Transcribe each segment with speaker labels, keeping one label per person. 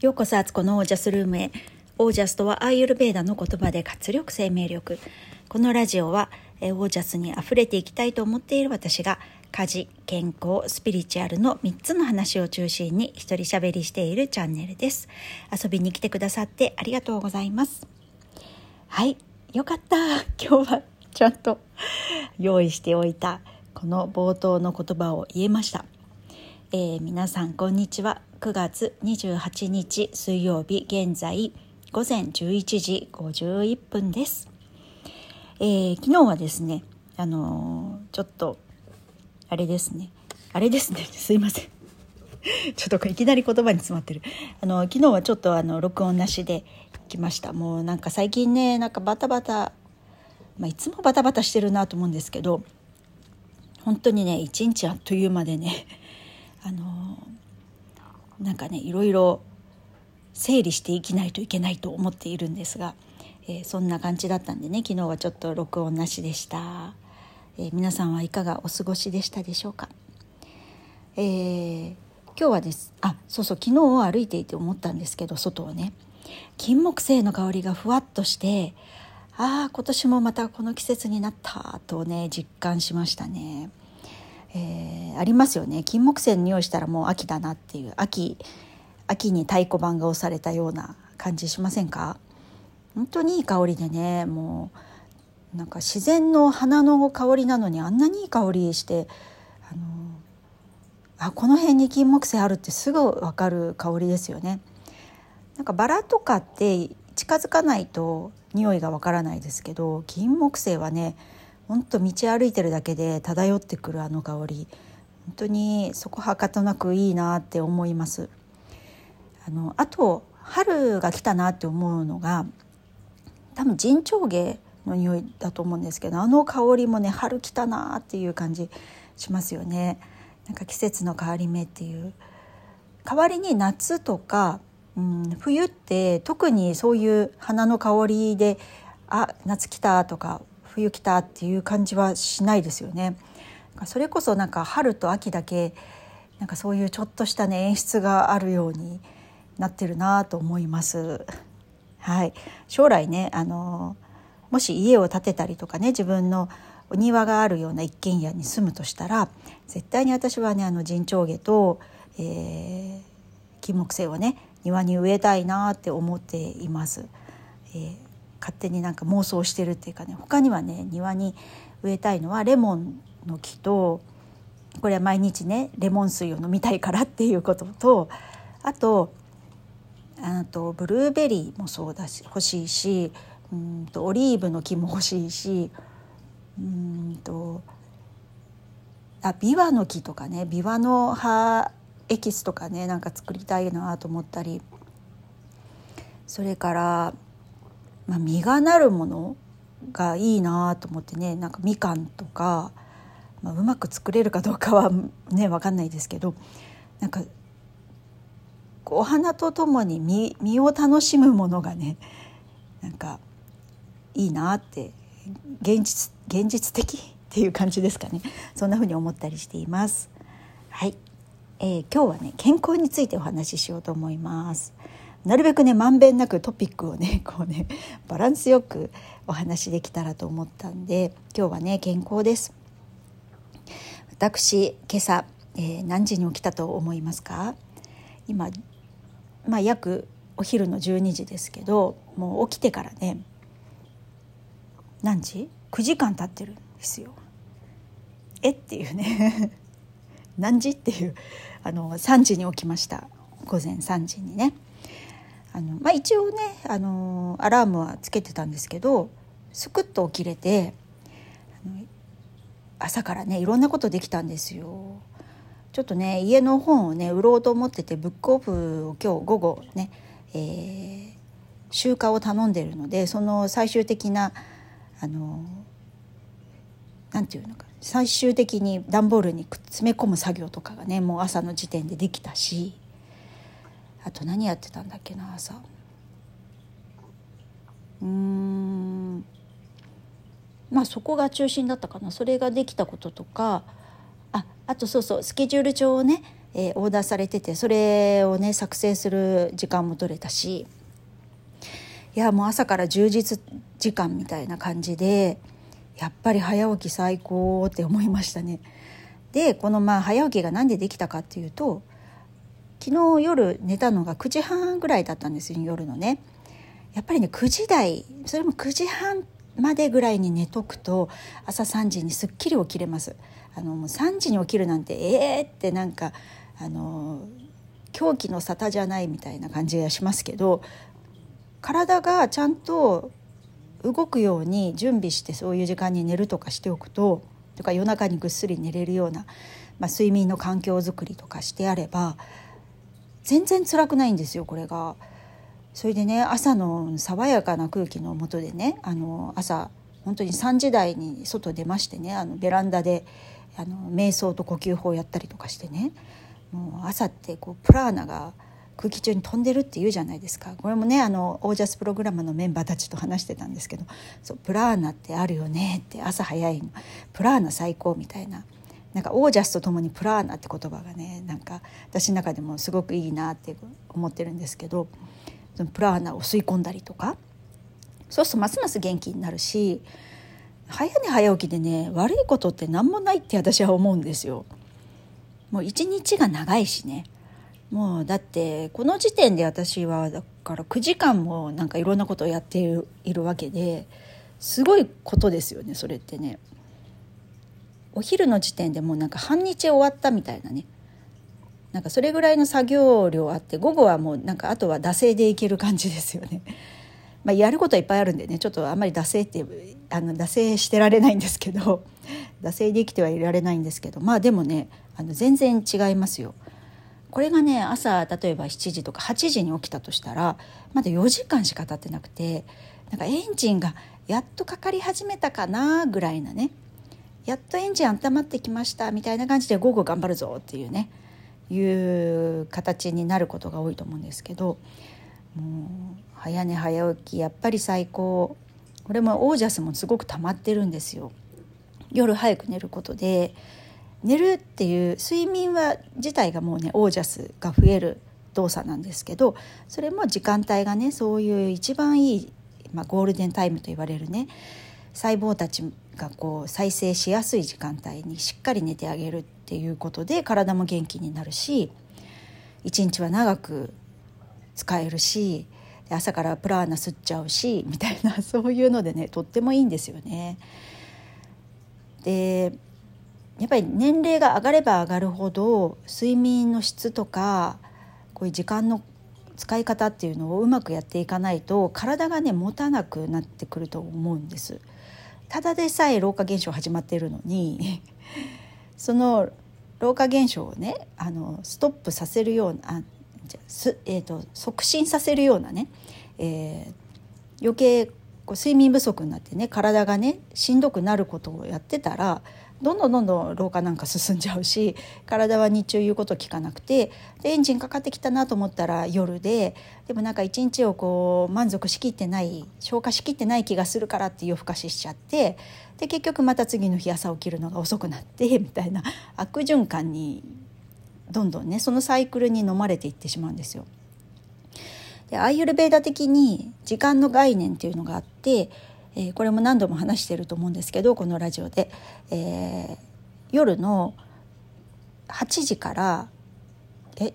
Speaker 1: ようこそアツコのオージャスルームへ。オージャスとはアーユルベーダの言葉で活力生命力。このラジオはオージャスにあふれていきたいと思っている私が家事健康スピリチュアルの3つの話を中心に一人喋りしているチャンネルです。遊びに来てくださってありがとうございます。はいよかった。今日はちゃんと用意しておいたこの冒頭の言葉を言えました、えー、皆さんこんにちは。9月28日水曜日現在午前11時51分です、えー、昨日はですねあのー、ちょっとあれですね。あれですね。すいません。ちょっといきなり言葉に詰まってる。あの昨日はちょっとあの録音なしで来ました。もうなんか最近ねなんかバタバタまあ、いつもバタバタしてるなと思うんですけど本当にね一日あっという間でねあのなんかねいろいろ整理していきないといけないと思っているんですが、えー、そんな感じだったんでね昨日はちょっと録音なしでした、えー、皆さんはいかがお過ごしでしたでしょうか、えー、今日はですあそうそう昨日を歩いていて思ったんですけど外をね金木犀の香りがふわっとしてああ今年もまたこの季節になったとね実感しましたね。えー、ありますよね金木犀の匂いしたらもう秋だなっていう秋秋に太鼓判が押されたような感じしませんか？本当にいい香りでねもうなんか自然の花の香りなのにあんなにいい香りしてあのあこの辺に金木犀あるってすぐ分かる香りですよね。なんかバラとかって近づかないと匂いがわからないですけど金木犀はねほんと道歩いてるだけで漂ってくるあの香り。本当にそこはかとなくいいなって思います。あのあと春が来たなって思うのが多分陣長芸の匂いだと思うんですけどあの香りもね春来たなっていう感じしますよね。なんか季節の変わり目っていう。代わりに夏とか、うん、冬って特にそういう花の香りであ夏来たとか冬来たっていう感じはしないですよね。それこそなんか春と秋だけなんかそういうちょっとしたね演出があるようになってるなと思います。はい、将来ねあのもし家を建てたりとかね自分のお庭があるような一軒家に住むとしたら絶対に私はねあの陣長下と、えー、金木犀をね庭に植えたいなって思っています。えー勝手になんか妄想してるっていうかね他にはね庭に植えたいのはレモンの木とこれは毎日ねレモン水を飲みたいからっていうこととあとあとブルーベリーもそうだし欲しいしうんとオリーブの木も欲しいしうんとあビワの木とかねビワの葉エキスとかねなんか作りたいなと思ったりそれからまあ、実がなるものがいいなと思ってねなんかみかんとか、まあ、うまく作れるかどうかはね分かんないですけどなんかお花とともに実実を楽しむものがねなんかいいなって現実現実的っていう感じですかねそんな風に思ったりしています。はい、えー、今日はね健康についてお話ししようと思います。なるべくねまんべんなくトピックをね こうねバランスよくお話できたらと思ったんで今日はね健康です私今朝、えー、何時に起きたと思いますか？今まあ約お昼の12時ですけどもう起きてからね何時 ?9 時間経ってるんですよ。えっていうね 何時？っていうあの3時に起きました午前3時にね。あの、まあ、一応ねあのアラームはつけてたんですけどすくっと起きれて朝からねいろんなことできたんですよ。ちょっとね家の本をね売ろうと思っててブックオフを今日午後ね、えー、集荷を頼んでるのでその最終的なあのなんていうのか最終的に段ボールに詰め込む作業とかがねもう朝の時点でできたしあと何やってたんだっけな朝。うん。まあそこが中心だったかな。それができたこととか。ああとそうそうスケジュール帳をねえー、オーダーされててそれをね作成する時間も取れたし。いやもう朝から充実時間みたいな感じでやっぱり早起き最高って思いましたね。でこのまあ早起きが何でできたかっていうと昨日夜寝たのが9時半ぐらいだったんですよ夜のね。やっぱりね9時台それも9時半までぐらいに寝とくと朝3時にすっきり起きれます。あのもう3時に起きるなんてええー、ってなんかあの狂気の沙汰じゃないみたいな感じがしますけど体がちゃんと動くように準備してそういう時間に寝るとかしておくととか夜中にぐっすり寝れるような、まあ、睡眠の環境づくりとかしてあれば全然辛くないんですよこれが。それでね朝の爽やかな空気の下でねあの朝本当に3時台に外出ましてねあのベランダであの瞑想と呼吸法をやったりとかしてねもう朝ってこうプラーナが空気中に飛んでるって言うじゃないですか。これもねあのオージャスプログラムのメンバーたちと話してたんですけどそうプラーナってあるよねって朝早いの。プラーナ最高みたいな。なんかオージャスとともにプラーナって言葉がねなんか私の中でもすごくいいなって思ってるんですけどそのプラーナを吸い込んだりとかそうするとますます元気になるし早寝早起きでね悪いことって何もないって私は思うんですよ。もう一日が長いしねもうだってこの時点で私はだから9時間もなんかいろんなことをやっているいるわけですごいことですよねそれってね。お昼の時点でもうなんか半日終わったみたいなねなんかそれぐらいの作業量あって午後はもうなんかあとは惰性でいける感じですよね。まあ、やることはいっぱいあるんでねちょっとあんまり惰性ってあの惰性してられないんですけど 惰性で生きてはいられないんですけどまあでもねあの全然違いますよ。これがね朝例えば7時とか8時に起きたとしたらまだ4時間しか経ってなくてなんかエンジンがやっとかかり始めたかなぐらいなねやっとエンジン温まってきましたみたいな感じで午後頑張るぞっていうねいう形になることが多いと思うんですけどもう早寝早起きやっぱり最高これもオージャスもすごく溜まってるんですよ。夜早く寝ることで寝るっていう睡眠は自体がもうねオージャスが増える動作なんですけどそれも時間帯がねそういう一番いい、まあ、ゴールデンタイムと言われるね細胞たちがこう再生しやすい時間帯にしっかり寝てあげるっていうことで体も元気になるし一日は長く使えるし朝からプラーナ吸っちゃうしみたいな そういうのでねとってもいいんですよね。でやっぱり年齢が上がれば上がるほど睡眠の質とかこういう時間の使い方っていうのをうまくやっていかないと体がね持たなくなってくると思うんです。ただでさえ老化現象始まっているのに その老化現象をねあのストップさせるようなじゃす、えーと、促進させるようなね、えー、余計こう睡眠不足になってね体がねしんどくなることをやってたらどんどんどんどん老化なんか進んじゃうし体は日中言うこと聞かなくてでエンジンかかってきたなと思ったら夜ででもなんか一日をこう満足しきってない消化しきってない気がするからって夜更かししちゃってで結局また次の日朝起きるのが遅くなって みたいな悪循環にどんどんねそのサイクルに飲まれていってしまうんですよ。でアイユルベーダ的に時間の概念っていうのがあってえー、これも何度も話してると思うんですけどこのラジオで、えー、夜の8時からえ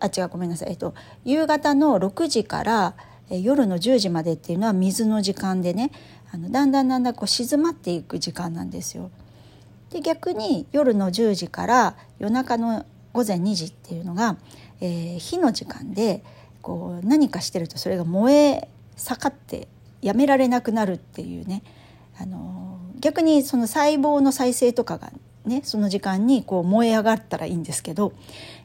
Speaker 1: あ違うごめんなさい、えっと、夕方の6時から、え、夜の10時までっていうのは水の時間でねあのだんだんだんだんこう静まっていく時間なんですよ。で逆に夜の10時から夜中の午前2時っていうのが、えー、火の時間でこう何かしてるとそれが燃え盛ってやめられなくなるっていうね。あの逆にその細胞の再生とかがねその時間にこう燃え上がったらいいんですけど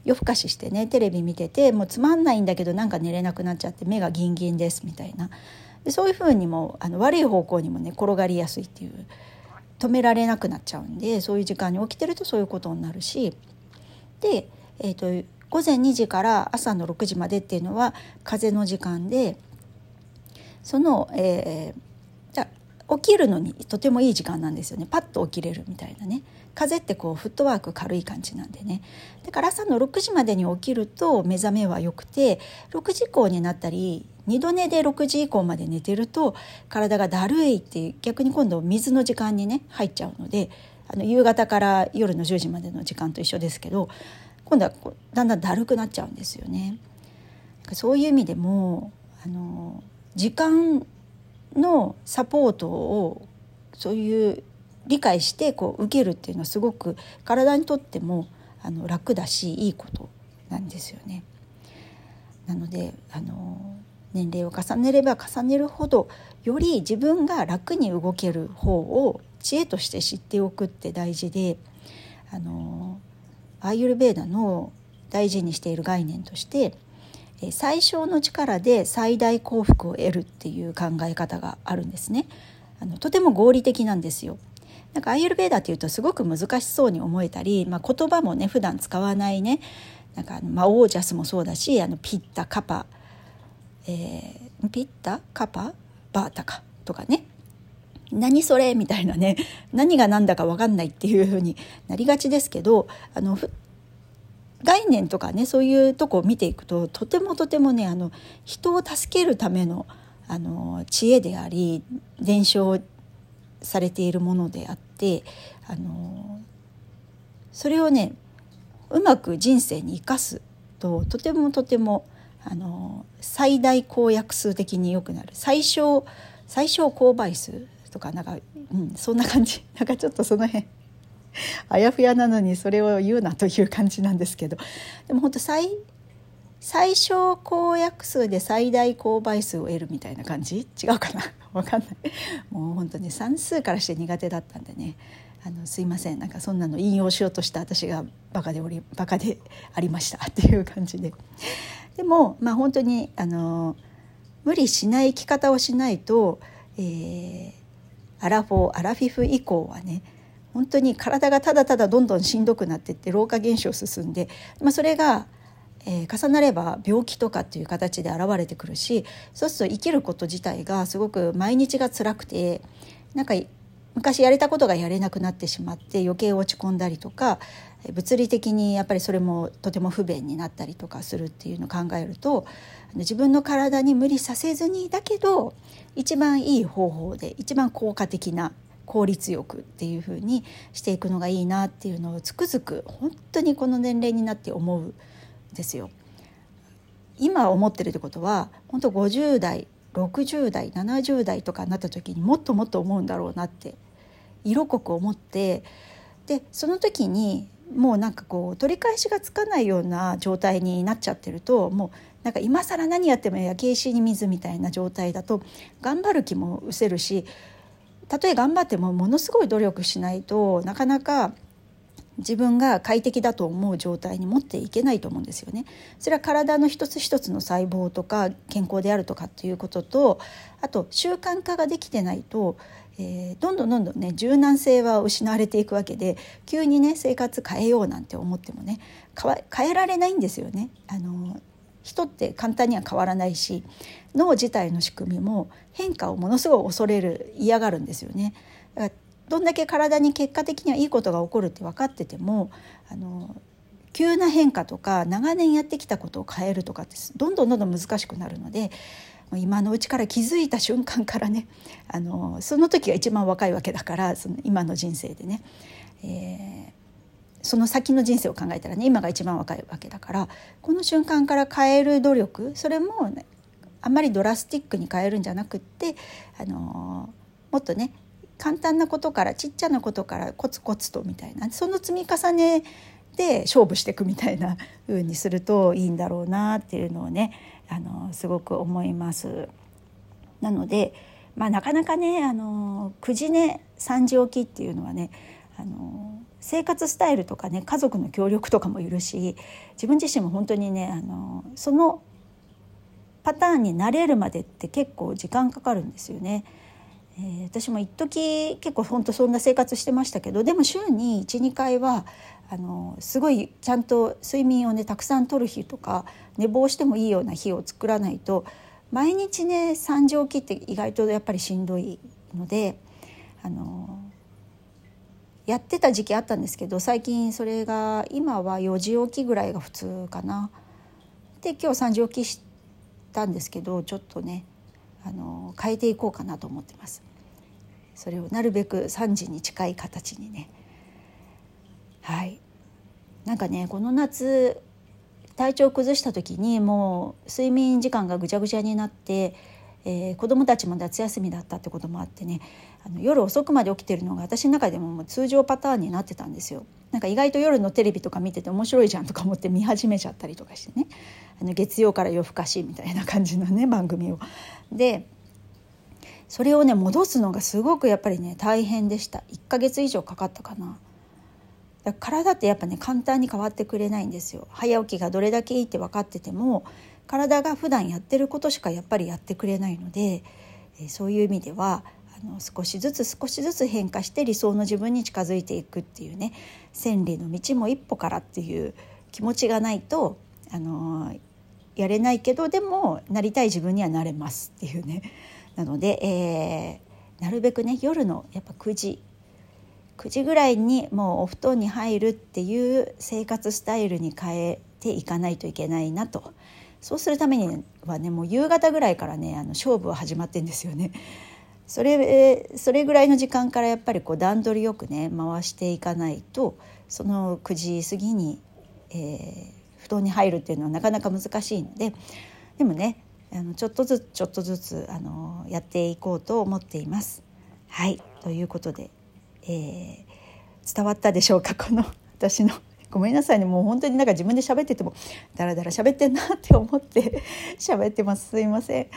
Speaker 1: 夜更かししてねテレビ見ててもうつまんないんだけどなんか寝れなくなっちゃって目がギンギンですみたいな。でそういうふうにもあの悪い方向にもね転がりやすいっていう止められなくなっちゃうんでそういう時間に起きてるとそういうことになるし。で、えーと午前2時から朝の6時までっていうのは風の時間でその、えー、じゃ起きるのにとてもいい時間なんですよね。パッと起きれるみたいなね。風ってこうフットワーク軽い感じなんでね。だから朝の6時までに起きると目覚めは良くて6時以降になったり2度寝で6時以降まで寝てると体がだるいって逆に今度水の時間にね入っちゃうのであの夕方から夜の10時までの時間と一緒ですけど今度はだんだんだるくなっちゃうんですよね。そういう意味でもあの時間のサポートをそういう理解してこう受けるっていうのはすごく体にとってもあの楽だしいいことなんですよね。なのであの年齢を重ねれば重ねるほどより自分が楽に動ける方を知恵として知っておくって大事であのアーユルベーダの大事にしている概念として最小の力で最大幸福を得るっていう考え方があるんですね。あのとても合理的なんですよ。なんかアイユルベーダっていうとすごく難しそうに思えたり、まあ、言葉もね普段使わないね。なんかあの、まあ、オージャスもそうだしあのピッタカパ、えー、ピッタカパ？バータカとかね。何それ？みたいなね。何が何だか分かんないっていう風になりがちですけどあの概念とかねそういうとこを見ていくととてもとてもねあの人を助けるためのあの知恵であり伝承されているものであってあのそれをねうまく人生に生かすととてもとてもあの最大公約数的に良くなる。最小最小公倍数とかなんか、うん、そんな感じ。なんかちょっとその辺 あやふやなのにそれを言うなという感じなんですけど。でも本当最最小公約数で最大公倍数を得るみたいな感じ？違うかな？わかんない。もう本当に算数からして苦手だったんでね。あのすいません。なんかそんなの引用しようとした私がバカでおりバカでありました。っていう感じで。でもまあ本当にあの無理しない生き方をしないと、えー、アラフォーアラフィフ以降はね本当に体がただただどんどんしんどくなっていって老化現象進んで、まあ、それが、えー、重なれば病気とかっていう形で現れてくるしそうすると生きること自体がすごく毎日が辛くてなんか昔やれたことがやれなくなってしまって余計落ち込んだりとか物理的にやっぱりそれもとても不便になったりとかするっていうのを考えると自分の体に無理させずにだけど一番いい方法で一番効果的な効率よくっていう風にしていくのがいいなっていうのをつくづく本当にこの年齢になって思うんですよ。今思ってるってことは本当50代60代70代とかになった時にもっともっと思うんだろうなって色濃く思ってでその時にもうなんかこう取り返しがつかないような状態になっちゃってるともうなんか今更何やっても焼け石に水みたいな状態だと頑張る気も失せるしたとえ頑張ってもものすごい努力しないとなかなか自分が快適だと思う状態に持っていけないと思うんですよね。それは体の一つ一つの細胞とか健康であるとかっていうこととあと習慣化ができてないと、えー、どんどんどんどんね柔軟性は失われていくわけで急にね生活変えようなんて思ってもね変えられないんですよね。あの人って簡単には変わらないし脳自体の仕組みも変化をものすごい恐れる嫌がるんですよね。だからどんだけ体に結果的にはいいことが起こるって分かっててもあの急な変化とか長年やってきたことを変えるとかってどんどんどんどん難しくなるので今のうちから気づいた瞬間からねあのその時が一番若いわけだからその今の人生でね、え、その先の人生を考えたらね今が一番若いわけだからこの瞬間から変える努力それも、ね、あんまりドラスティックに変えるんじゃなくってあのもっとね簡単なことからちっちゃなことからコツコツとみたいなその積み重ねで勝負していくみたいな 風にするといいんだろうなっていうのをねあのすごく思います。なので、まあ、なかなかねあの9時寝3時起きっていうのはねあの生活スタイルとかね家族の協力とかもいるし自分自身も本当にねあのそのパターンに慣れるまでって結構時間かかるんですよね。えー、私も一時結構本当そんな生活してましたけどでも週に12回はあのすごいちゃんと睡眠をねたくさんとる日とか寝坊してもいいような日を作らないと毎日ね3時起きって意外とやっぱりしんどいのであのやってた時期あったんですけど最近それが今は4時起きぐらいが普通かな。で今日3時起きしたんですけどちょっとねあの変えていこうかなと思ってます。それをなるべく3時に近い形にねはいなんかねこの夏体調を崩した時にもう睡眠時間がぐちゃぐちゃになって、えー、子供たちも夏休みだったってこともあってねあの夜遅くまで起きてるのが私の中でももう通常パターンになってたんですよ。なんか意外と夜のテレビとか見てて面白いじゃんとか思って見始めちゃったりとかしてねあの月曜から夜更かしみたいな感じのね番組を。でそれをね戻すのがすごくやっぱりね大変でした1ヶ月以上かかったかな。だから体ってやっぱね簡単に変わってくれないんですよ早起きがどれだけいいって分かってても体が普段やってることしかやっぱりやってくれないので、え、そういう意味ではの少しずつ少しずつ変化して理想の自分に近づいていくっていうね千里の道も一歩からっていう気持ちがないとあのやれないけどでもなりたい自分にはなれますっていうねなので、えー、なるべくね夜のやっぱ9時9時ぐらいにもうお布団に入るっていう生活スタイルに変えていかないといけないなとそうするためにはねもう夕方ぐらいからねあの勝負は始まってんですよね。それそれぐらいの時間からやっぱりこう段取りよくね回していかないとその9時過ぎに、えー、布団に入るっていうのはなかなか難しいのででもねあのちょっとずつちょっとずつあのやっていこうと思っています。はいということでえー、伝わったでしょうかこの私のごめんなさいね。もう本当になんか自分で喋っててもダラダラ喋ってんなって思って 喋ってます。すいません。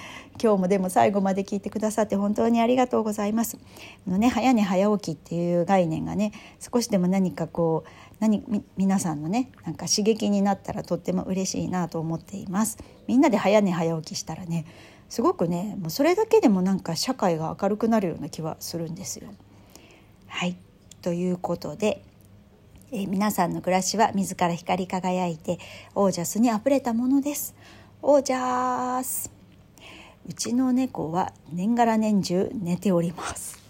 Speaker 1: 今日もでも最後まで聞いてくださって本当にありがとうございます。のね早寝早起きっていう概念がね少しでも何かこう何皆さんのねなんか刺激になったらとっても嬉しいなと思っています。みんなで早寝早起きしたらねすごくねもうそれだけでもなんか社会が明るくなるような気はするんですよ。はい。ということで、えー、皆さんの暮らしは自ら光り輝いてオージャスにあふれたものです。オージャースうちの猫は年がら年中寝ております。